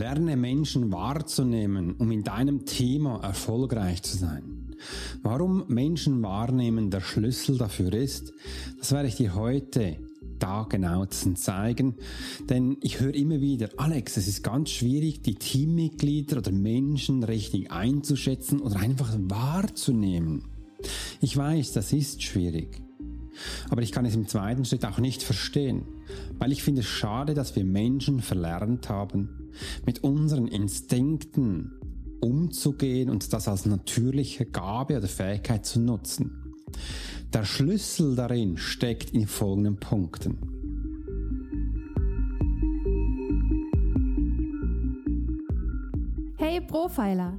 Lerne Menschen wahrzunehmen, um in deinem Thema erfolgreich zu sein. Warum Menschen wahrnehmen der Schlüssel dafür ist, das werde ich dir heute da genau zeigen. Denn ich höre immer wieder, Alex, es ist ganz schwierig, die Teammitglieder oder Menschen richtig einzuschätzen oder einfach wahrzunehmen. Ich weiß, das ist schwierig. Aber ich kann es im zweiten Schritt auch nicht verstehen, weil ich finde es schade, dass wir Menschen verlernt haben, mit unseren Instinkten umzugehen und das als natürliche Gabe oder Fähigkeit zu nutzen. Der Schlüssel darin steckt in folgenden Punkten. Hey Profiler,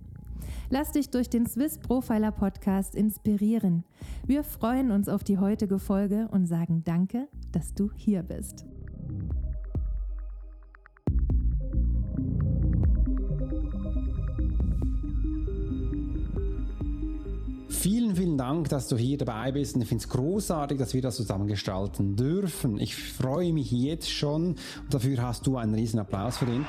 Lass dich durch den Swiss Profiler Podcast inspirieren. Wir freuen uns auf die heutige Folge und sagen Danke, dass du hier bist. Vielen, vielen Dank, dass du hier dabei bist und ich finde es großartig, dass wir das zusammen gestalten dürfen. Ich freue mich jetzt schon und dafür hast du einen riesen Applaus verdient.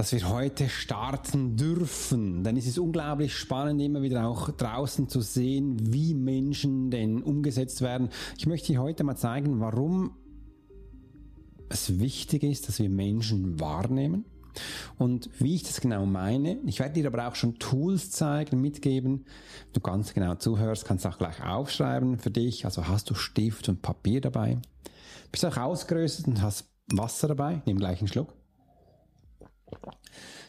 Dass wir heute starten dürfen. Denn es ist unglaublich spannend, immer wieder auch draußen zu sehen, wie Menschen denn umgesetzt werden. Ich möchte dir heute mal zeigen, warum es wichtig ist, dass wir Menschen wahrnehmen und wie ich das genau meine, ich werde dir aber auch schon Tools zeigen, mitgeben. Du ganz genau zuhörst, kannst auch gleich aufschreiben für dich. Also hast du Stift und Papier dabei. Bist auch ausgerüstet und hast Wasser dabei. Nimm gleich einen Schluck.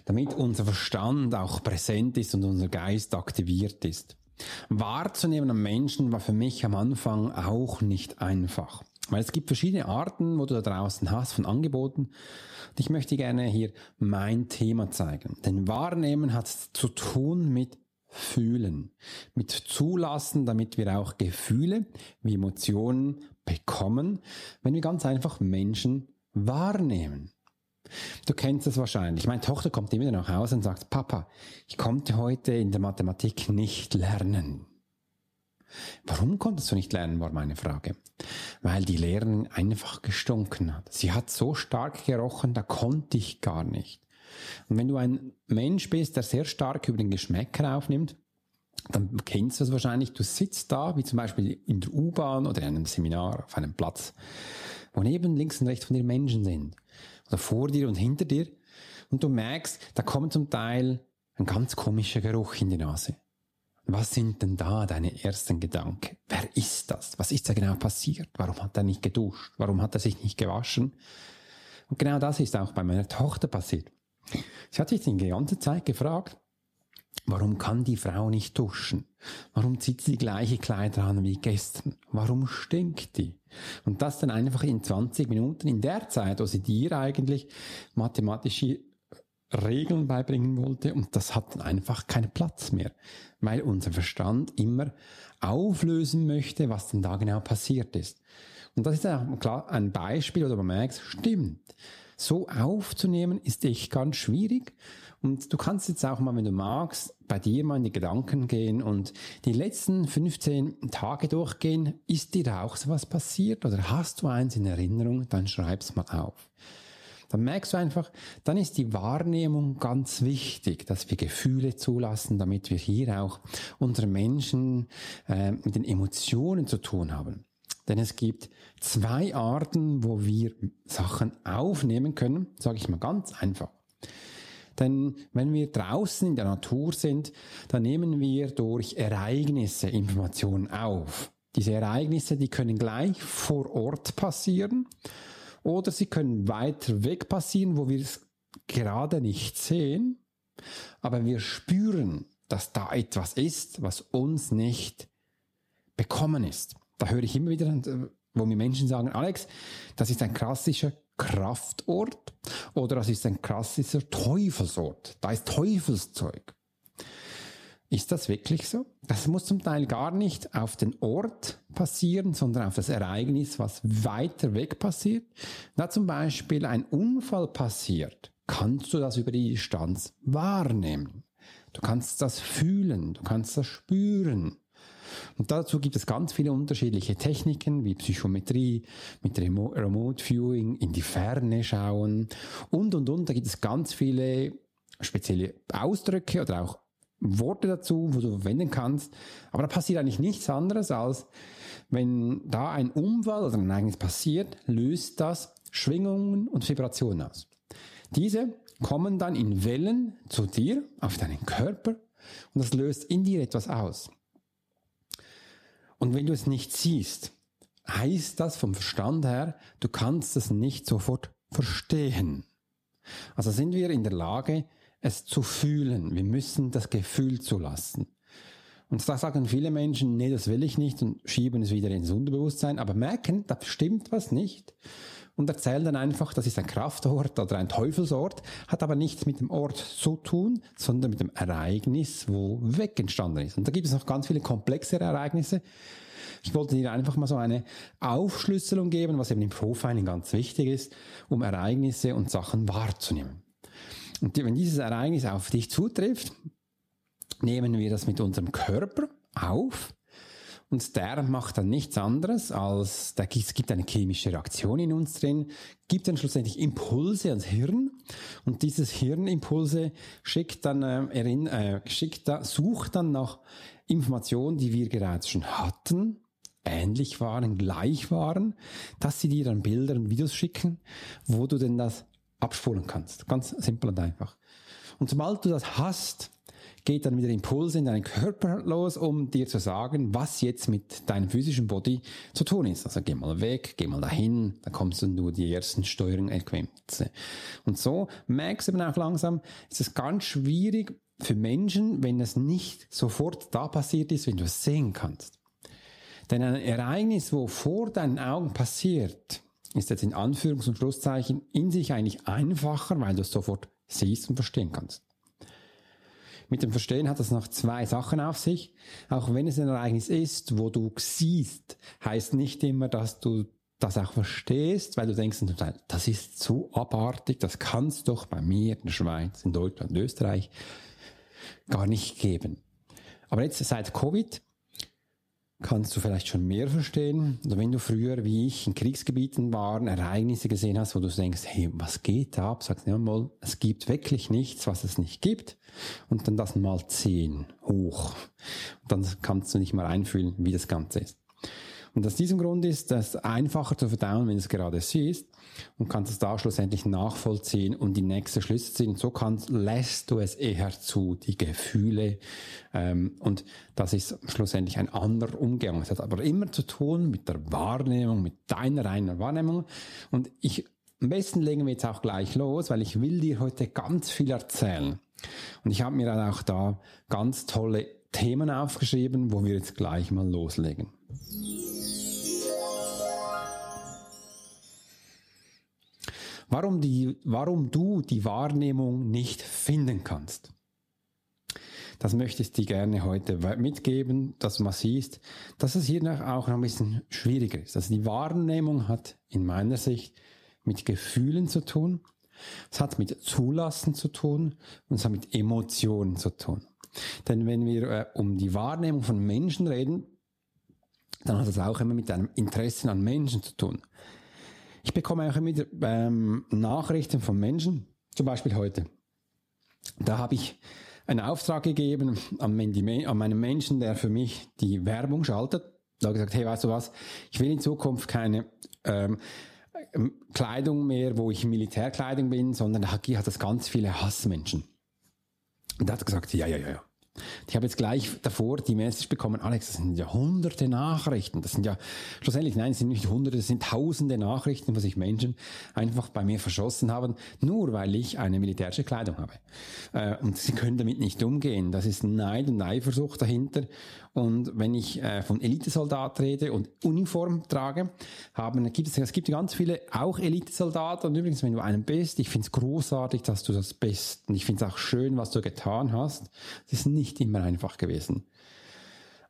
Damit unser Verstand auch präsent ist und unser Geist aktiviert ist. Wahrzunehmen am Menschen war für mich am Anfang auch nicht einfach. Weil es gibt verschiedene Arten, wo du da draußen hast von Angeboten. Und ich möchte gerne hier mein Thema zeigen. Denn Wahrnehmen hat zu tun mit Fühlen, mit Zulassen, damit wir auch Gefühle wie Emotionen bekommen, wenn wir ganz einfach Menschen wahrnehmen. Du kennst das wahrscheinlich. Meine Tochter kommt immer nach Hause und sagt, Papa, ich konnte heute in der Mathematik nicht lernen. Warum konntest du nicht lernen, war meine Frage. Weil die Lehrerin einfach gestunken hat. Sie hat so stark gerochen, da konnte ich gar nicht. Und wenn du ein Mensch bist, der sehr stark über den Geschmäcker aufnimmt, dann kennst du es wahrscheinlich, du sitzt da, wie zum Beispiel in der U-Bahn oder in einem Seminar auf einem Platz, wo neben links und rechts von dir Menschen sind. Oder vor dir und hinter dir. Und du merkst, da kommt zum Teil ein ganz komischer Geruch in die Nase. Was sind denn da deine ersten Gedanken? Wer ist das? Was ist da genau passiert? Warum hat er nicht geduscht? Warum hat er sich nicht gewaschen? Und genau das ist auch bei meiner Tochter passiert. Sie hat sich die ganze Zeit gefragt, warum kann die Frau nicht duschen? Warum zieht sie die gleiche Kleider an wie gestern? Warum stinkt die? Und das dann einfach in 20 Minuten in der Zeit, wo sie dir eigentlich mathematische Regeln beibringen wollte und das hat einfach keinen Platz mehr, weil unser Verstand immer auflösen möchte, was denn da genau passiert ist. Und das ist auch klar ein Beispiel, oder man merkt, stimmt. So aufzunehmen ist echt ganz schwierig. Und du kannst jetzt auch mal, wenn du magst, bei dir mal in die Gedanken gehen und die letzten 15 Tage durchgehen. Ist dir auch sowas passiert oder hast du eins in Erinnerung? Dann schreib's mal auf dann merkst du einfach, dann ist die Wahrnehmung ganz wichtig, dass wir Gefühle zulassen, damit wir hier auch unsere Menschen äh, mit den Emotionen zu tun haben. Denn es gibt zwei Arten, wo wir Sachen aufnehmen können, sage ich mal ganz einfach. Denn wenn wir draußen in der Natur sind, dann nehmen wir durch Ereignisse Informationen auf. Diese Ereignisse, die können gleich vor Ort passieren oder sie können weiter weg passieren, wo wir es gerade nicht sehen, aber wir spüren, dass da etwas ist, was uns nicht bekommen ist. Da höre ich immer wieder, wo mir Menschen sagen, Alex, das ist ein klassischer Kraftort oder das ist ein klassischer Teufelsort. Da ist Teufelszeug. Ist das wirklich so? Das muss zum Teil gar nicht auf den Ort passieren, sondern auf das Ereignis, was weiter weg passiert. Da zum Beispiel ein Unfall passiert, kannst du das über die Distanz wahrnehmen. Du kannst das fühlen, du kannst das spüren. Und dazu gibt es ganz viele unterschiedliche Techniken wie Psychometrie, mit Remote Viewing, in die Ferne schauen und, und, und. Da gibt es ganz viele spezielle Ausdrücke oder auch Worte dazu, wo du verwenden kannst. Aber da passiert eigentlich nichts anderes als, wenn da ein Unfall oder ein Ereignis passiert, löst das Schwingungen und Vibrationen aus. Diese kommen dann in Wellen zu dir, auf deinen Körper und das löst in dir etwas aus. Und wenn du es nicht siehst, heißt das vom Verstand her, du kannst es nicht sofort verstehen. Also sind wir in der Lage, es zu fühlen. Wir müssen das Gefühl zulassen. Und da sagen viele Menschen, nee, das will ich nicht und schieben es wieder ins Unterbewusstsein, aber merken, da stimmt was nicht und erzählen dann einfach, das ist ein Kraftort oder ein Teufelsort, hat aber nichts mit dem Ort zu tun, sondern mit dem Ereignis, wo weg entstanden ist. Und da gibt es noch ganz viele komplexere Ereignisse. Ich wollte dir einfach mal so eine Aufschlüsselung geben, was eben im Profiling ganz wichtig ist, um Ereignisse und Sachen wahrzunehmen. Und wenn dieses Ereignis auf dich zutrifft, nehmen wir das mit unserem Körper auf und der macht dann nichts anderes als, da gibt eine chemische Reaktion in uns drin, gibt dann schlussendlich Impulse ans Hirn und dieses Hirnimpulse schickt dann, äh, erin, äh, schickt da, sucht dann nach Informationen, die wir gerade schon hatten, ähnlich waren, gleich waren, dass sie dir dann Bilder und Videos schicken, wo du denn das abspulen kannst. Ganz simpel und einfach. Und sobald du das hast, geht dann wieder Impulse in deinen Körper los, um dir zu sagen, was jetzt mit deinem physischen Body zu tun ist. Also geh mal weg, geh mal dahin, da kommst du nur die ersten Steuerungsequenze. Und so merkst du dann auch langsam, ist es ganz schwierig für Menschen, wenn es nicht sofort da passiert ist, wenn du es sehen kannst. Denn ein Ereignis, wo vor deinen Augen passiert, ist jetzt in Anführungs- und Schlusszeichen in sich eigentlich einfacher, weil du es sofort siehst und verstehen kannst. Mit dem Verstehen hat das noch zwei Sachen auf sich. Auch wenn es ein Ereignis ist, wo du siehst, heißt nicht immer, dass du das auch verstehst, weil du denkst, das ist zu abartig, das kann es doch bei mir in der Schweiz, in Deutschland, in Österreich gar nicht geben. Aber jetzt seit Covid kannst du vielleicht schon mehr verstehen. Oder wenn du früher, wie ich, in Kriegsgebieten waren, Ereignisse gesehen hast, wo du denkst, hey, was geht da ab? Sagst du mal, es gibt wirklich nichts, was es nicht gibt. Und dann das mal zehn hoch. Und dann kannst du nicht mal einfühlen, wie das Ganze ist. Und aus diesem Grund ist das einfacher zu verdauen, wenn du es gerade siehst und kannst es da schlussendlich nachvollziehen und die nächste Schlüsse ziehen. So kannst, lässt du es eher zu, die Gefühle. Ähm, und das ist schlussendlich ein anderer Umgang. Es hat aber immer zu tun mit der Wahrnehmung, mit deiner reinen Wahrnehmung. Und ich, am besten legen wir jetzt auch gleich los, weil ich will dir heute ganz viel erzählen. Und ich habe mir dann auch da ganz tolle Themen aufgeschrieben, wo wir jetzt gleich mal loslegen. Warum, die, warum du die Wahrnehmung nicht finden kannst. Das möchte ich dir gerne heute mitgeben, dass man siehst, dass es hier auch noch ein bisschen schwieriger ist. Also die Wahrnehmung hat in meiner Sicht mit Gefühlen zu tun, es hat mit Zulassen zu tun und es hat mit Emotionen zu tun. Denn wenn wir äh, um die Wahrnehmung von Menschen reden, dann hat es auch immer mit einem Interesse an Menschen zu tun. Ich bekomme auch immer ähm, Nachrichten von Menschen, zum Beispiel heute. Da habe ich einen Auftrag gegeben an, die, an meinen Menschen, der für mich die Werbung schaltet. Da habe ich gesagt, hey, weißt du was, ich will in Zukunft keine, ähm, ähm, Kleidung mehr, wo ich Militärkleidung bin, sondern da hat das ganz viele Hassmenschen. Und da hat er gesagt, ja, ja, ja, ja. Ich habe jetzt gleich davor die Message bekommen, Alex, das sind ja hunderte Nachrichten. Das sind ja schlussendlich, nein, es sind nicht hunderte, es sind tausende Nachrichten, wo sich Menschen einfach bei mir verschossen haben, nur weil ich eine militärische Kleidung habe. Äh, und sie können damit nicht umgehen. Das ist Neid und Eifersucht dahinter. Und wenn ich äh, von Elitesoldat rede und Uniform trage, haben, gibt es, es gibt ganz viele auch Elitesoldaten. Und übrigens, wenn du einen bist, ich finde es großartig, dass du das bist. Und ich finde es auch schön, was du getan hast. Es ist nicht immer einfach gewesen.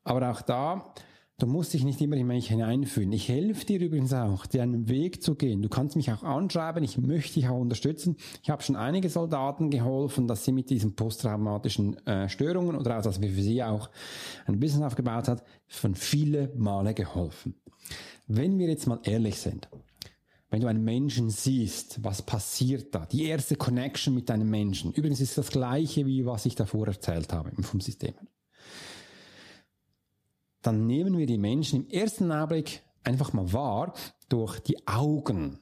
Aber auch da, Du musst dich nicht immer in mich hineinfühlen. Ich helfe dir übrigens auch, dir einen Weg zu gehen. Du kannst mich auch anschreiben, ich möchte dich auch unterstützen. Ich habe schon einige Soldaten geholfen, dass sie mit diesen posttraumatischen äh, Störungen oder auch, dass wir für sie auch ein Business aufgebaut hat, von viele Male geholfen. Wenn wir jetzt mal ehrlich sind, wenn du einen Menschen siehst, was passiert da? Die erste Connection mit einem Menschen. Übrigens ist das gleiche, wie was ich davor erzählt habe vom System dann nehmen wir die Menschen im ersten Augenblick einfach mal wahr durch die Augen,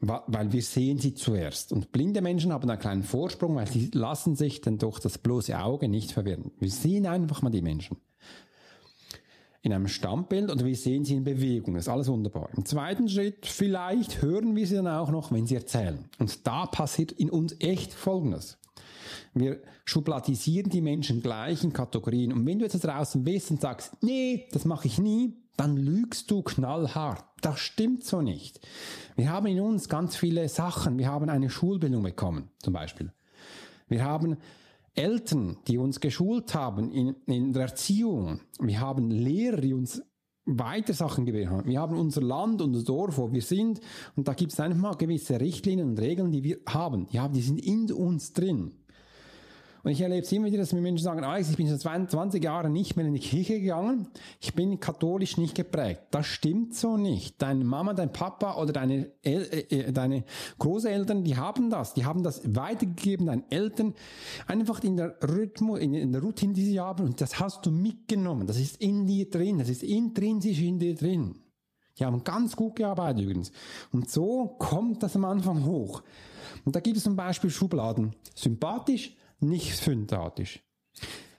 weil wir sehen sie zuerst. Und blinde Menschen haben einen kleinen Vorsprung, weil sie lassen sich dann durch das bloße Auge nicht verwirren. Wir sehen einfach mal die Menschen in einem Stammbild oder wir sehen sie in Bewegung. Das ist alles wunderbar. Im zweiten Schritt, vielleicht hören wir sie dann auch noch, wenn sie erzählen. Und da passiert in uns echt Folgendes. Wir schubladisieren die Menschen gleich in Kategorien. Und wenn du jetzt draußen bist und sagst, nee, das mache ich nie, dann lügst du knallhart. Das stimmt so nicht. Wir haben in uns ganz viele Sachen. Wir haben eine Schulbildung bekommen, zum Beispiel. Wir haben Eltern, die uns geschult haben in, in der Erziehung. Wir haben Lehrer, die uns weiter Sachen gewählt haben. Wir haben unser Land, unser Dorf, wo wir sind. Und da gibt es einfach mal gewisse Richtlinien und Regeln, die wir haben. Haben, die sind in uns drin. Und ich erlebe es immer wieder, dass mir Menschen sagen, Alex, ich bin seit 20 Jahren nicht mehr in die Kirche gegangen, ich bin katholisch nicht geprägt. Das stimmt so nicht. Deine Mama, dein Papa oder deine, El äh, äh, deine Großeltern, die haben das. Die haben das weitergegeben, deinen Eltern, einfach in der Rhythmus, in, in der Routine, die sie haben. Und das hast du mitgenommen. Das ist in dir drin. Das ist intrinsisch in dir drin. Die haben ganz gut gearbeitet übrigens. Und so kommt das am Anfang hoch. Und da gibt es zum Beispiel Schubladen. Sympathisch, nicht sympathisch.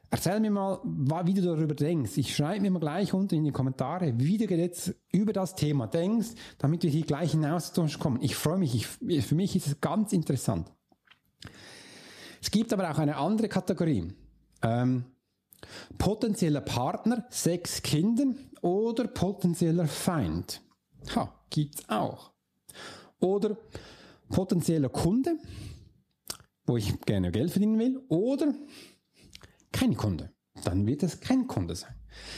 Erzähl mir mal, wie du darüber denkst. Ich schreibe mir mal gleich unten in die Kommentare, wie du jetzt über das Thema denkst, damit wir hier gleich in Austausch kommen. Ich freue mich. Ich, für mich ist es ganz interessant. Es gibt aber auch eine andere Kategorie. Ähm, potenzieller Partner, sechs Kinder oder potenzieller Feind. Ha, gibt's auch. Oder potenzieller Kunde, wo ich gerne Geld verdienen will, oder kein Kunde. Dann wird es kein Kunde sein.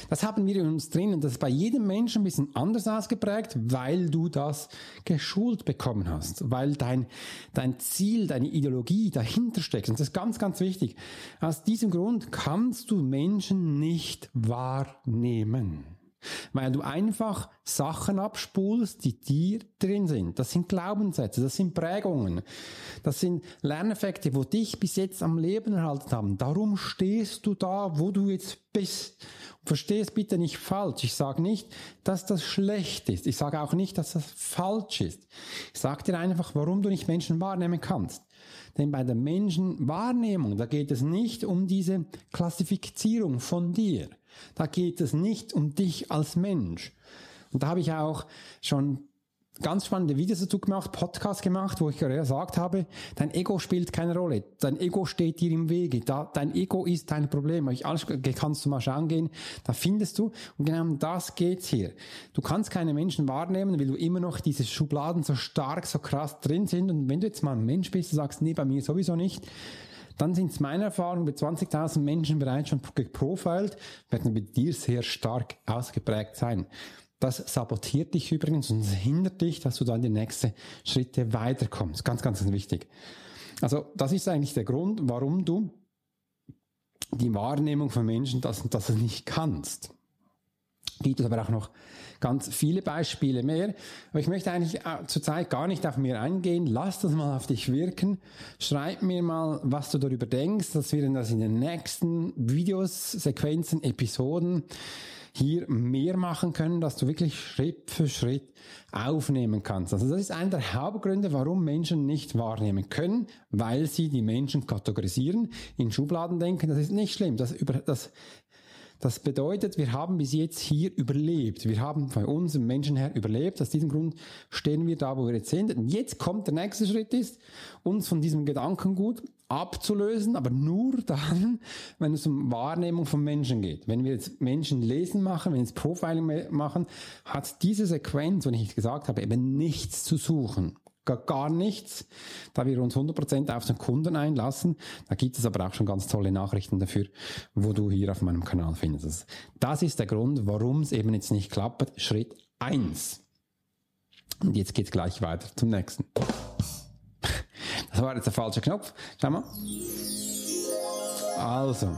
Das haben wir in uns drin und das ist bei jedem Menschen ein bisschen anders ausgeprägt, weil du das geschult bekommen hast, weil dein, dein Ziel, deine Ideologie dahinter steckt. Und das ist ganz, ganz wichtig. Aus diesem Grund kannst du Menschen nicht wahrnehmen. Weil du einfach Sachen abspulst, die dir drin sind. Das sind Glaubenssätze, das sind Prägungen, das sind Lerneffekte, wo dich bis jetzt am Leben erhalten haben. Darum stehst du da, wo du jetzt bist. Versteh es bitte nicht falsch. Ich sage nicht, dass das schlecht ist. Ich sage auch nicht, dass das falsch ist. Ich sage dir einfach, warum du nicht Menschen wahrnehmen kannst. Denn bei der Menschenwahrnehmung, da geht es nicht um diese Klassifizierung von dir. Da geht es nicht um dich als Mensch. Und da habe ich auch schon ganz spannende Videos dazu gemacht, Podcast gemacht, wo ich gesagt habe, dein Ego spielt keine Rolle. Dein Ego steht dir im Wege. Da, dein Ego ist dein Problem. Ich, alles kannst du mal schauen gehen, da findest du. Und genau um das geht's hier. Du kannst keine Menschen wahrnehmen, weil du immer noch diese Schubladen so stark, so krass drin sind. Und wenn du jetzt mal ein Mensch bist und sagst, nee, bei mir sowieso nicht, dann sind es meiner Erfahrung mit 20.000 Menschen bereits schon geprofilt, werden bei dir sehr stark ausgeprägt sein. Das sabotiert dich übrigens und hindert dich, dass du dann die nächsten Schritte weiterkommst. Ganz, ganz wichtig. Also das ist eigentlich der Grund, warum du die Wahrnehmung von Menschen, dass, dass du nicht kannst. Gibt es aber auch noch ganz viele Beispiele mehr. Aber ich möchte eigentlich äh, zurzeit gar nicht auf mir eingehen. Lass das mal auf dich wirken. Schreib mir mal, was du darüber denkst, dass wir das in den nächsten Videos, Sequenzen, Episoden hier mehr machen können, dass du wirklich Schritt für Schritt aufnehmen kannst. Also das ist einer der Hauptgründe, warum Menschen nicht wahrnehmen können, weil sie die Menschen kategorisieren, in Schubladen denken. Das ist nicht schlimm. Das, das das bedeutet, wir haben bis jetzt hier überlebt. Wir haben von unserem Menschen her überlebt. Aus diesem Grund stehen wir da, wo wir jetzt sind. Und jetzt kommt der nächste Schritt ist, uns von diesem Gedankengut abzulösen, aber nur dann, wenn es um Wahrnehmung von Menschen geht. Wenn wir jetzt Menschen lesen machen, wenn wir jetzt Profiling machen, hat diese Sequenz, wenn ich gesagt habe, eben nichts zu suchen gar nichts, da wir uns 100% auf den Kunden einlassen. Da gibt es aber auch schon ganz tolle Nachrichten dafür, wo du hier auf meinem Kanal findest. Das ist der Grund, warum es eben jetzt nicht klappt. Schritt 1. Und jetzt geht es gleich weiter zum nächsten. Das war jetzt der falsche Knopf. Schau mal. Also.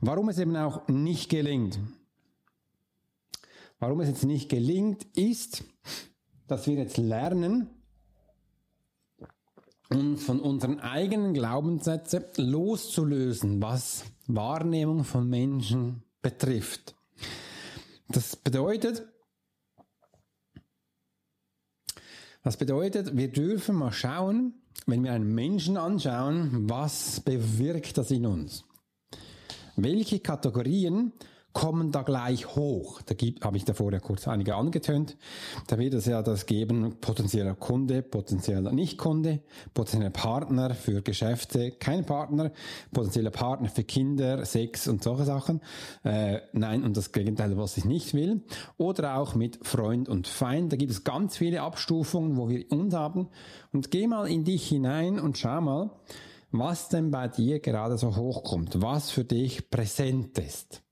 Warum es eben auch nicht gelingt. Warum es jetzt nicht gelingt, ist, dass wir jetzt lernen, uns von unseren eigenen Glaubenssätzen loszulösen, was Wahrnehmung von Menschen betrifft. Das bedeutet, das bedeutet, wir dürfen mal schauen, wenn wir einen Menschen anschauen, was bewirkt das in uns? Welche Kategorien kommen da gleich hoch. Da gibt, habe ich davor ja kurz einige angetönt. Da wird es ja das geben, potenzieller Kunde, potenzieller Nicht-Kunde, potenzieller Partner für Geschäfte, kein Partner, potenzieller Partner für Kinder, Sex und solche Sachen. Äh, nein, und das Gegenteil, was ich nicht will. Oder auch mit Freund und Feind. Da gibt es ganz viele Abstufungen, wo wir uns haben. Und geh mal in dich hinein und schau mal, was denn bei dir gerade so hochkommt, was für dich präsent ist.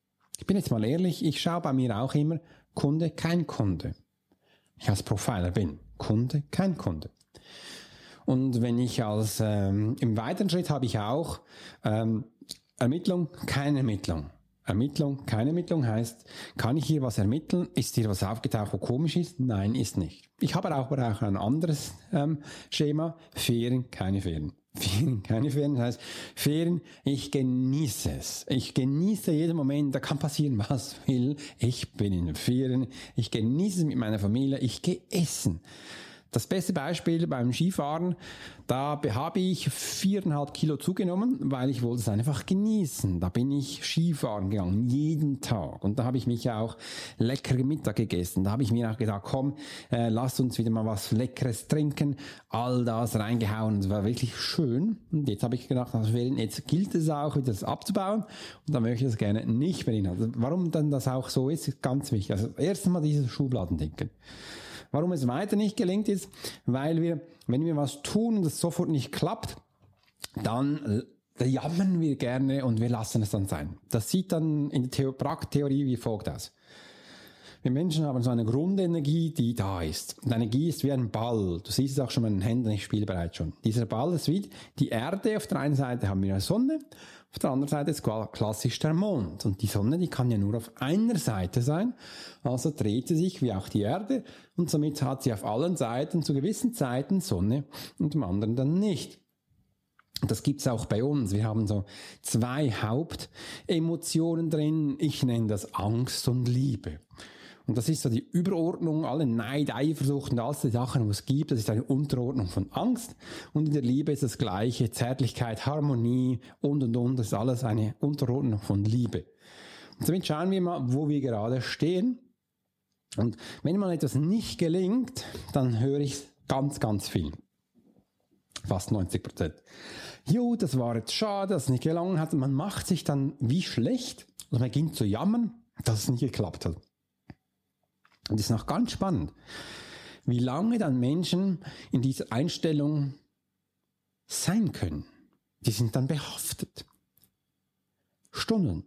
Ich bin jetzt mal ehrlich, ich schaue bei mir auch immer Kunde, kein Kunde. Ich als Profiler bin Kunde, kein Kunde. Und wenn ich als ähm, im weiteren Schritt habe ich auch ähm, Ermittlung, keine Ermittlung. Ermittlung, keine Ermittlung heißt, kann ich hier was ermitteln? Ist hier was aufgetaucht, wo komisch ist? Nein, ist nicht. Ich habe auch, auch ein anderes ähm, Schema. Ferien, keine Ferien. Ferien, keine Ferien, das heißt Ferien, ich genieße es. Ich genieße jeden Moment, da kann passieren, was will. Ich bin in Ferien, ich genieße es mit meiner Familie, ich gehe essen. Das beste Beispiel beim Skifahren, da habe ich viereinhalb Kilo zugenommen, weil ich wollte es einfach genießen. Da bin ich Skifahren gegangen, jeden Tag. Und da habe ich mich auch lecker Mittag gegessen. Da habe ich mir auch gesagt, komm, äh, lass uns wieder mal was Leckeres trinken. All das reingehauen. Es war wirklich schön. Und jetzt habe ich gedacht, jetzt gilt es auch, wieder das abzubauen. Und da möchte ich das gerne nicht mehr inhalten. Also warum dann das auch so ist, ist ganz wichtig. Also erstens mal dieses Schubladendenken. Warum es weiter nicht gelingt ist, weil wir, wenn wir was tun und es sofort nicht klappt, dann da jammern wir gerne und wir lassen es dann sein. Das sieht dann in der Theorie wie folgt aus. Wir Menschen haben so eine Grundenergie, die da ist. Und Energie ist wie ein Ball. Du siehst es auch schon mit den Händen, ich spiele bereits schon. Dieser Ball ist wie die Erde. Auf der einen Seite haben wir eine Sonne auf der anderen Seite ist klassisch der Mond. Und die Sonne, die kann ja nur auf einer Seite sein. Also dreht sie sich wie auch die Erde. Und somit hat sie auf allen Seiten zu gewissen Zeiten Sonne und dem anderen dann nicht. Das gibt's auch bei uns. Wir haben so zwei Hauptemotionen drin. Ich nenne das Angst und Liebe. Und das ist so die Überordnung, alle Neid, Eifersucht und all die Sachen, die es gibt. Das ist eine Unterordnung von Angst. Und in der Liebe ist das Gleiche. Zärtlichkeit, Harmonie und, und, und. Das ist alles eine Unterordnung von Liebe. Und somit schauen wir mal, wo wir gerade stehen. Und wenn mal etwas nicht gelingt, dann höre ich ganz, ganz viel. Fast 90 Prozent. Jo, das war jetzt schade, dass es nicht gelungen hat. Man macht sich dann wie schlecht und man beginnt zu jammern, dass es nicht geklappt hat. Und das ist noch ganz spannend, wie lange dann Menschen in dieser Einstellung sein können. Die sind dann behaftet. Stunden,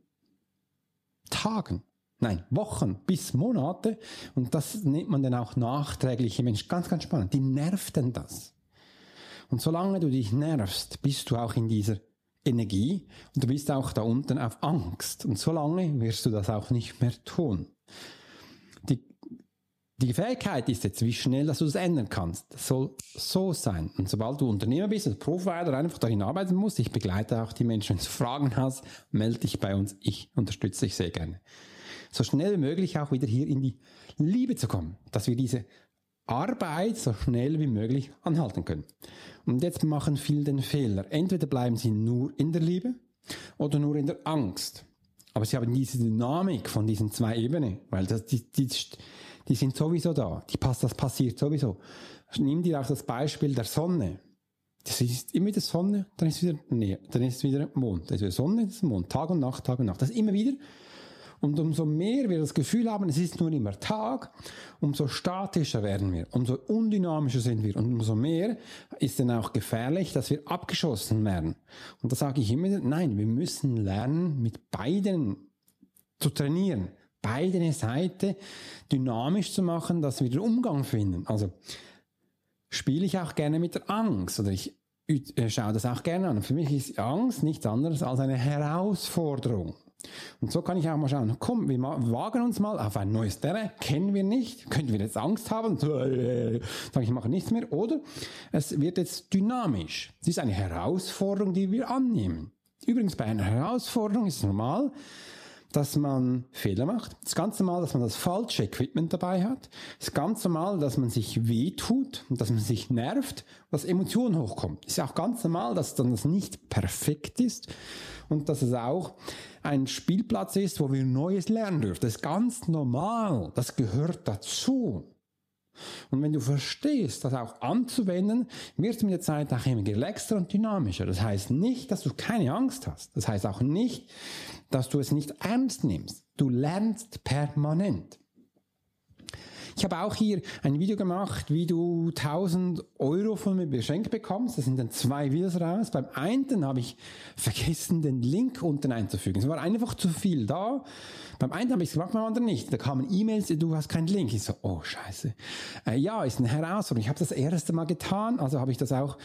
Tagen, nein, Wochen bis Monate. Und das nennt man dann auch nachträgliche Menschen. Ganz, ganz spannend. Die nervt denn das. Und solange du dich nervst, bist du auch in dieser Energie und du bist auch da unten auf Angst. Und solange wirst du das auch nicht mehr tun. Die Fähigkeit ist jetzt, wie schnell dass du das ändern kannst. Das soll so sein. Und sobald du Unternehmer bist, als Provider einfach darin arbeiten musst, ich begleite auch die Menschen, wenn du Fragen hast, melde dich bei uns. Ich unterstütze dich sehr gerne. So schnell wie möglich auch wieder hier in die Liebe zu kommen, dass wir diese Arbeit so schnell wie möglich anhalten können. Und jetzt machen viele den Fehler. Entweder bleiben sie nur in der Liebe oder nur in der Angst. Aber sie haben diese Dynamik von diesen zwei Ebenen, weil das, die, die, die sind sowieso da. Die, das passiert sowieso. Nimm dir auch das Beispiel der Sonne. Das ist immer wieder Sonne, dann ist wieder Nähe, dann ist wieder Mond. Wieder Sonne, das ist Mond. Tag und Nacht, Tag und Nacht. Das ist immer wieder. Und umso mehr wir das Gefühl haben, es ist nur immer Tag, umso statischer werden wir, umso undynamischer sind wir und umso mehr ist dann auch gefährlich, dass wir abgeschossen werden. Und da sage ich immer, nein, wir müssen lernen, mit beiden zu trainieren beide Seiten dynamisch zu machen, dass wir den Umgang finden. Also spiele ich auch gerne mit der Angst oder ich äh, schaue das auch gerne an. Für mich ist Angst nichts anderes als eine Herausforderung. Und so kann ich auch mal schauen, komm, wir wagen uns mal auf ein neues Terrain, kennen wir nicht, könnten wir jetzt Angst haben, sage ich, mache nichts mehr, oder es wird jetzt dynamisch. Es ist eine Herausforderung, die wir annehmen. Übrigens, bei einer Herausforderung ist es normal, dass man Fehler macht. Es ist ganz normal, dass man das falsche Equipment dabei hat. Es ist ganz normal, dass man sich wehtut und dass man sich nervt, dass Emotionen hochkommen. Ist auch ganz normal, dass dann das nicht perfekt ist und dass es auch ein Spielplatz ist, wo wir Neues lernen dürfen. Das ist ganz normal. Das gehört dazu. Und wenn du verstehst, das auch anzuwenden, wirst du mit der Zeit auch immer relaxter und dynamischer. Das heißt nicht, dass du keine Angst hast. Das heißt auch nicht, dass du es nicht ernst nimmst. Du lernst permanent. Ich habe auch hier ein Video gemacht, wie du 1000 Euro von mir beschenkt bekommst. Das sind dann zwei Videos raus. Beim einen habe ich vergessen, den Link unten einzufügen. Es war einfach zu viel da. Beim einen habe ich es gemacht, beim anderen nicht. Da kamen E-Mails, du hast keinen Link. Ich so, oh scheiße. Äh, ja, ist eine Herausforderung. Ich habe das erste Mal getan, also habe ich das auch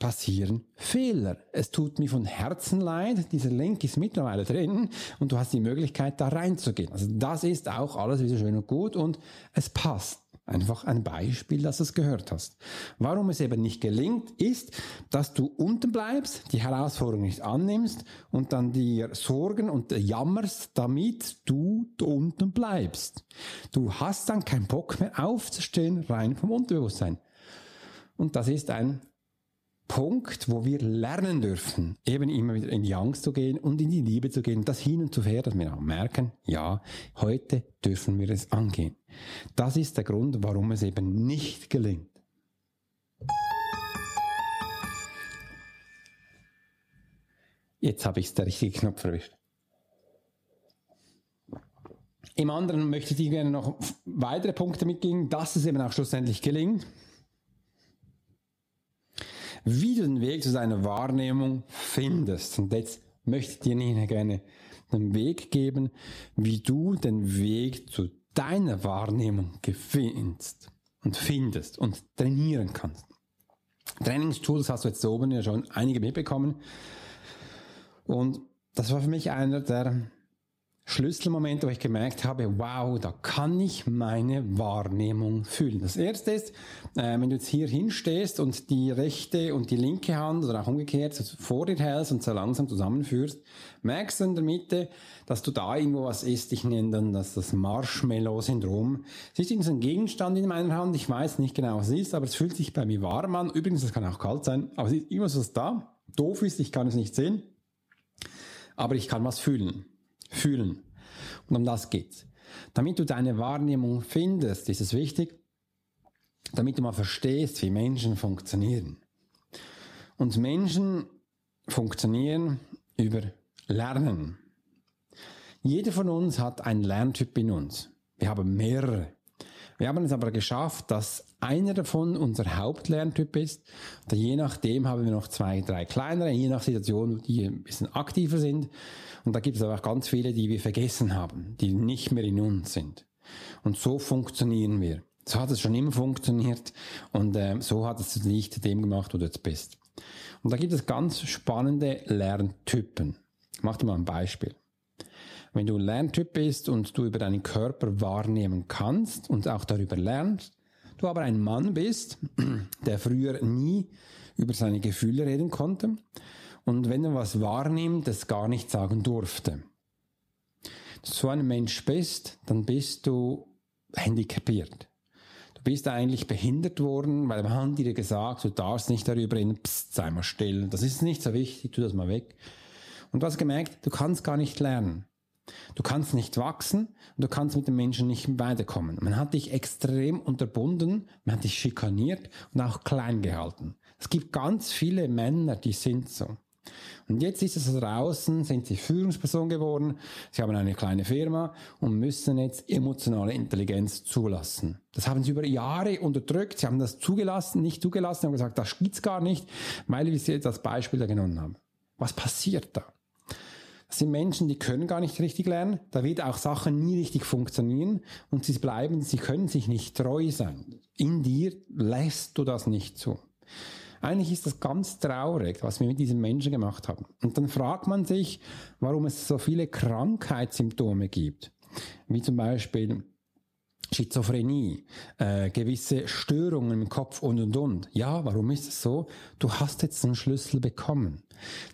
passieren Fehler. Es tut mir von Herzen leid, dieser Link ist mittlerweile drin und du hast die Möglichkeit, da reinzugehen. Also das ist auch alles wieder schön und gut und es passt. Einfach ein Beispiel, dass du es gehört hast. Warum es eben nicht gelingt, ist, dass du unten bleibst, die Herausforderung nicht annimmst und dann dir Sorgen und jammerst, damit du unten bleibst. Du hast dann keinen Bock mehr aufzustehen, rein vom Unterbewusstsein. Und das ist ein Punkt, wo wir lernen dürfen, eben immer wieder in die Angst zu gehen und in die Liebe zu gehen, das hin und zu her, dass wir auch merken, ja, heute dürfen wir es angehen. Das ist der Grund, warum es eben nicht gelingt. Jetzt habe ich den richtigen Knopf erwischt. Im anderen möchte ich dir gerne noch weitere Punkte mitgeben, dass es eben auch schlussendlich gelingt wie du den Weg zu deiner Wahrnehmung findest. Und jetzt möchte ich dir nicht gerne einen Weg geben, wie du den Weg zu deiner Wahrnehmung gefindest und findest und trainieren kannst. Trainingstools hast du jetzt oben ja schon einige mitbekommen. Und das war für mich einer der Schlüsselmomente, wo ich gemerkt habe, wow, da kann ich meine Wahrnehmung fühlen. Das erste ist, äh, wenn du jetzt hier hinstehst und die rechte und die linke Hand oder auch umgekehrt vor dir hältst und so langsam zusammenführst, merkst du in der Mitte, dass du da irgendwo was isst. Ich nenne dann das das Marshmallow-Syndrom. Es ist ein Gegenstand in meiner Hand. Ich weiß nicht genau, was es ist, aber es fühlt sich bei mir warm an. Übrigens, es kann auch kalt sein, aber es ist immer so da. Doof ist, ich kann es nicht sehen, aber ich kann was fühlen fühlen. Und um das geht's. Damit du deine Wahrnehmung findest, ist es wichtig, damit du mal verstehst, wie Menschen funktionieren. Und Menschen funktionieren über Lernen. Jeder von uns hat einen Lerntyp in uns. Wir haben mehrere. Wir haben es aber geschafft, dass einer davon unser Hauptlerntyp ist. Und je nachdem haben wir noch zwei, drei kleinere, je nach Situation, die ein bisschen aktiver sind. Und da gibt es aber auch ganz viele, die wir vergessen haben, die nicht mehr in uns sind. Und so funktionieren wir. So hat es schon immer funktioniert und äh, so hat es nicht dem gemacht, wo du jetzt bist. Und da gibt es ganz spannende Lerntypen. Ich mache dir mal ein Beispiel. Wenn du ein Lerntyp bist und du über deinen Körper wahrnehmen kannst und auch darüber lernst, du aber ein Mann bist, der früher nie über seine Gefühle reden konnte und wenn er was wahrnimmt, das gar nicht sagen durfte. Wenn du so ein Mensch bist, dann bist du handicapiert. Du bist eigentlich behindert worden, weil man hat dir gesagt, du darfst nicht darüber reden, pst, sei mal still, das ist nicht so wichtig, tu das mal weg. Und du hast gemerkt, du kannst gar nicht lernen. Du kannst nicht wachsen und du kannst mit den Menschen nicht weiterkommen. Man hat dich extrem unterbunden, man hat dich schikaniert und auch klein gehalten. Es gibt ganz viele Männer, die sind so. Und jetzt ist es draußen, sind sie Führungsperson geworden, sie haben eine kleine Firma und müssen jetzt emotionale Intelligenz zulassen. Das haben sie über Jahre unterdrückt, sie haben das zugelassen, nicht zugelassen, haben gesagt, das gibt's gar nicht, weil wir sie jetzt als Beispiel da genommen haben. Was passiert da? Das sind Menschen, die können gar nicht richtig lernen, da wird auch Sachen nie richtig funktionieren und sie bleiben, sie können sich nicht treu sein. In dir lässt du das nicht zu. Eigentlich ist das ganz traurig, was wir mit diesen Menschen gemacht haben. Und dann fragt man sich, warum es so viele Krankheitssymptome gibt. Wie zum Beispiel Schizophrenie, äh, gewisse Störungen im Kopf und und und. Ja, warum ist es so? Du hast jetzt einen Schlüssel bekommen.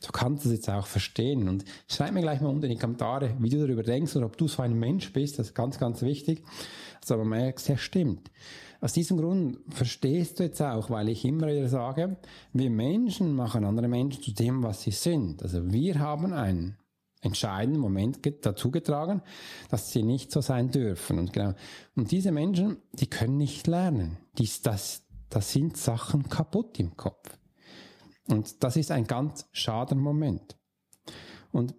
Du kannst es jetzt auch verstehen. Und schreib mir gleich mal unten in die Kommentare, wie du darüber denkst oder ob du so ein Mensch bist. Das ist ganz, ganz wichtig. Also man merkt, ja stimmt. Aus diesem Grund verstehst du jetzt auch, weil ich immer wieder sage, wir Menschen machen andere Menschen zu dem, was sie sind. Also wir haben einen entscheidenden Moment dazu getragen, dass sie nicht so sein dürfen. Und genau, und diese Menschen, die können nicht lernen. Dies, das, das sind Sachen kaputt im Kopf. Und das ist ein ganz schader Moment. Und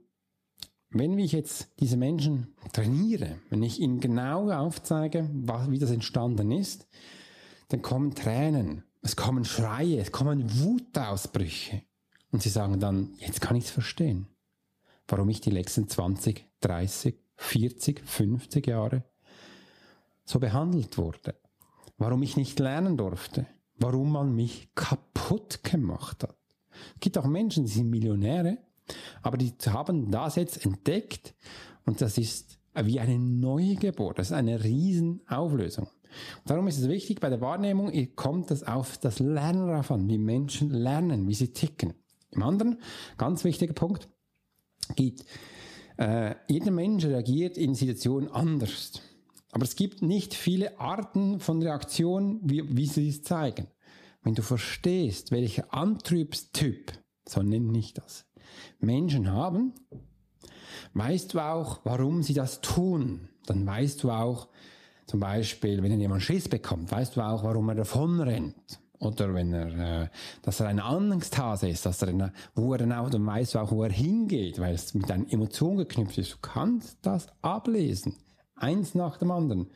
wenn ich jetzt diese Menschen trainiere, wenn ich ihnen genau aufzeige, wie das entstanden ist, dann kommen Tränen, es kommen Schreie, es kommen Wutausbrüche. Und sie sagen dann, jetzt kann ich es verstehen, warum ich die letzten 20, 30, 40, 50 Jahre so behandelt wurde. Warum ich nicht lernen durfte. Warum man mich kaputt gemacht hat. Es gibt auch Menschen, die sind Millionäre, aber die haben das jetzt entdeckt und das ist wie eine neue Geburt. Das ist eine Riesenauflösung. Und darum ist es wichtig, bei der Wahrnehmung kommt es auf das Lernen darauf an, wie Menschen lernen, wie sie ticken. Im anderen, ganz wichtiger Punkt, geht, äh, jeder Mensch reagiert in Situationen anders. Aber es gibt nicht viele Arten von Reaktionen, wie, wie sie es zeigen. Wenn du verstehst, welcher Antriebstyp, so nenne ich das, Menschen haben, weißt du auch, warum sie das tun. Dann weißt du auch, zum Beispiel, wenn jemand Schiss bekommt, weißt du auch, warum er davon rennt. Oder wenn er, äh, dass er eine Angsthase ist, dass er, eine, wo er dann auch, dann weißt du auch, wo er hingeht, weil es mit deinen Emotionen geknüpft ist. Du kannst das ablesen. Eins nach dem anderen.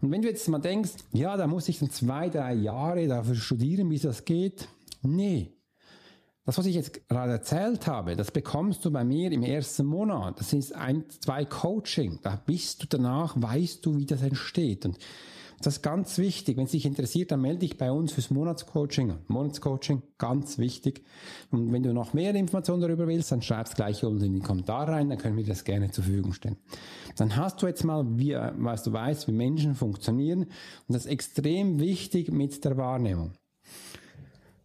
Und wenn du jetzt mal denkst, ja, da muss ich dann zwei, drei Jahre dafür studieren, wie das geht. Nee. Das, was ich jetzt gerade erzählt habe, das bekommst du bei mir im ersten Monat. Das ist ein, zwei Coaching. Da bist du danach, weißt du, wie das entsteht. Und das ist ganz wichtig. Wenn es dich interessiert, dann melde dich bei uns fürs Monatscoaching. Monatscoaching, ganz wichtig. Und wenn du noch mehr Informationen darüber willst, dann schreib's gleich unten in die Kommentare rein, dann können wir das gerne zur Verfügung stellen. Dann hast du jetzt mal, wie, was du weißt, wie Menschen funktionieren. Und das ist extrem wichtig mit der Wahrnehmung.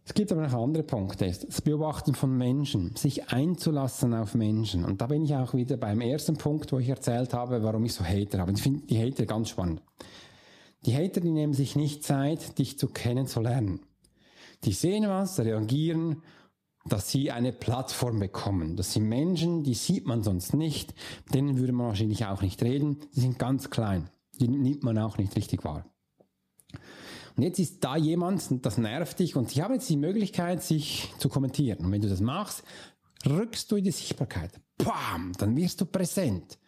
Es gibt aber noch andere Punkte. Das Beobachten von Menschen, sich einzulassen auf Menschen. Und da bin ich auch wieder beim ersten Punkt, wo ich erzählt habe, warum ich so Hater habe. Ich finde die Hater ganz spannend. Die Hater, die nehmen sich nicht Zeit, dich zu kennenzulernen. Die sehen was, reagieren, dass sie eine Plattform bekommen. Das sind Menschen, die sieht man sonst nicht. Denen würde man wahrscheinlich auch nicht reden. Die sind ganz klein. Die nimmt man auch nicht richtig wahr. Und jetzt ist da jemand, das nervt dich und sie haben jetzt die Möglichkeit, sich zu kommentieren. Und wenn du das machst, rückst du in die Sichtbarkeit. Bam, dann wirst du präsent.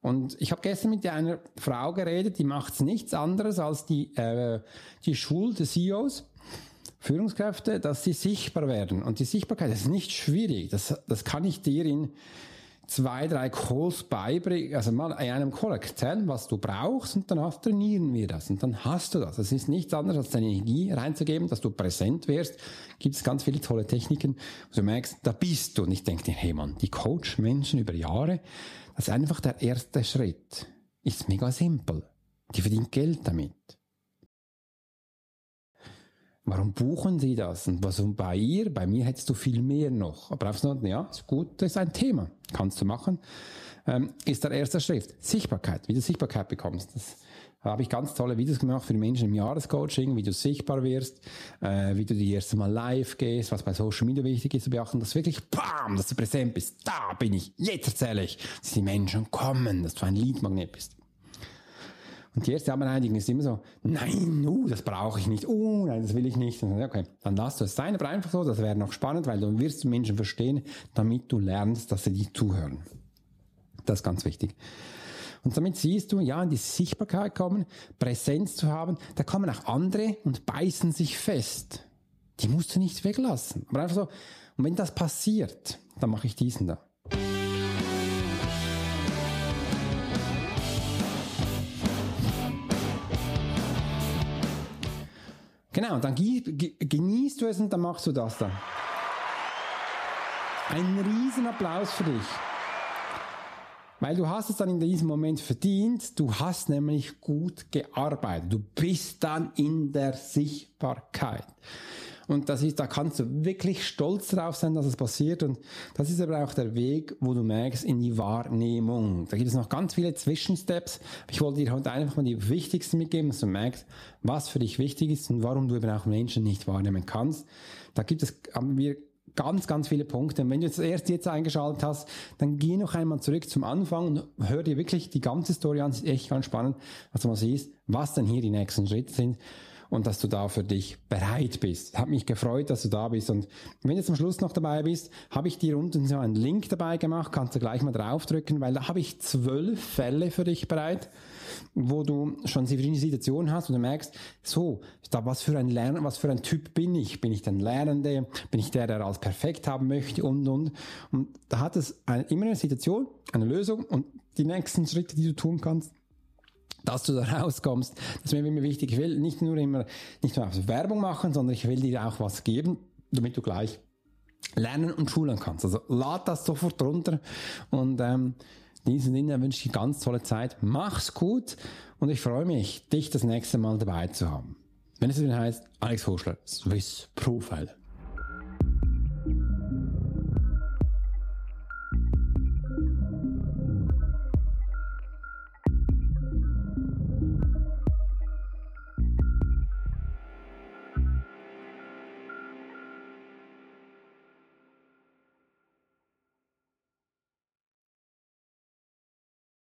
Und ich habe gestern mit einer Frau geredet, die macht nichts anderes als die, äh, die schult CEOs, Führungskräfte, dass sie sichtbar werden. Und die Sichtbarkeit ist nicht schwierig. Das, das kann ich dir in zwei, drei Calls beibringen, also mal in einem Call erzählen, was du brauchst und danach trainieren wir das und dann hast du das. Es ist nichts anderes, als deine Energie reinzugeben, dass du präsent wirst. Gibt es ganz viele tolle Techniken, wo du merkst, da bist du. Und ich denke dir, hey Mann, die Coach Menschen über Jahre, das ist einfach der erste Schritt. Ist mega simpel. Die verdient Geld damit. Warum buchen Sie das? Und was bei ihr? Bei mir hättest du viel mehr noch. Aber einfach nur, ja, ist gut, das ist ein Thema. Kannst du machen. Ähm, ist der erste Schritt. Sichtbarkeit, wie du Sichtbarkeit bekommst. Das, da habe ich ganz tolle Videos gemacht für die Menschen im Jahrescoaching, wie du sichtbar wirst, äh, wie du die erste Mal live gehst, was bei Social Media wichtig ist zu beachten, dass wirklich, bam, dass du präsent bist. Da bin ich. Jetzt erzähle ich, dass die Menschen kommen, dass du ein Leadmagnet bist. Und die erste Abneigung ist immer so, nein, uh, das brauche ich nicht, uh, nein, das will ich nicht. Okay, dann lass du es sein, aber einfach so, das wäre noch spannend, weil du wirst Menschen verstehen, damit du lernst, dass sie dir zuhören. Das ist ganz wichtig. Und damit siehst du, ja, in die Sichtbarkeit kommen, Präsenz zu haben, da kommen auch andere und beißen sich fest. Die musst du nicht weglassen. Aber einfach so, und wenn das passiert, dann mache ich diesen da. Genau, dann genießt du es und dann machst du das dann. Ein riesen Applaus für dich. Weil du hast es dann in diesem Moment verdient, du hast nämlich gut gearbeitet. Du bist dann in der Sichtbarkeit. Und das ist, da kannst du wirklich stolz drauf sein, dass es passiert. Und das ist aber auch der Weg, wo du merkst, in die Wahrnehmung. Da gibt es noch ganz viele Zwischensteps. Ich wollte dir heute einfach mal die wichtigsten mitgeben, dass du merkst, was für dich wichtig ist und warum du eben auch Menschen nicht wahrnehmen kannst. Da gibt es, haben wir ganz, ganz viele Punkte. Und wenn du jetzt erst jetzt eingeschaltet hast, dann geh noch einmal zurück zum Anfang und hör dir wirklich die ganze Story an. Das ist echt ganz spannend, dass du mal siehst, was denn hier die nächsten Schritte sind und dass du da für dich bereit bist. Hat mich gefreut, dass du da bist. Und wenn du zum Schluss noch dabei bist, habe ich dir unten so einen Link dabei gemacht, kannst du gleich mal draufdrücken, weil da habe ich zwölf Fälle für dich bereit, wo du schon verschiedene Situationen hast und du merkst, so, da was für ein Lerner, was für ein Typ bin ich? Bin ich der Lernende? Bin ich der, der alles perfekt haben möchte und und und da hat es eine, immer eine Situation, eine Lösung und die nächsten Schritte, die du tun kannst dass du da rauskommst. Das ist mir immer wichtig. Ich will nicht nur immer, nicht nur Werbung machen, sondern ich will dir auch was geben, damit du gleich lernen und schulen kannst. Also lad das sofort runter und ähm, in diesem Sinne wünsche ich dir ganz tolle Zeit. Mach's gut und ich freue mich, dich das nächste Mal dabei zu haben. Wenn es wieder heißt, Alex Hoschler, Swiss Profile.